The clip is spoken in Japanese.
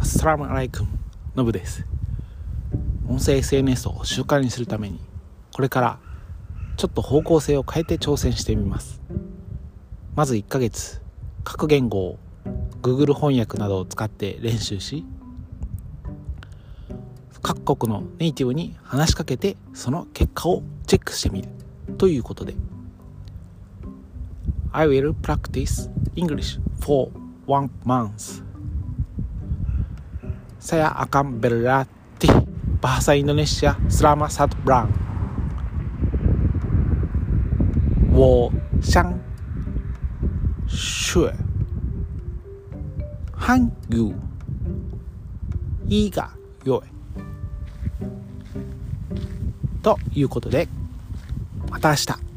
アッサラムアライクムノブです音声 SNS を習慣にするためにこれからちょっと方向性を変えて挑戦してみます。まず1ヶ月各言語を Google 翻訳などを使って練習し各国のネイティブに話しかけてその結果をチェックしてみる。ということで I will practice English for one month. Saya akan berlatih bahasa Indonesia selama satu bulan 我想学韓语一个月ということでまた明日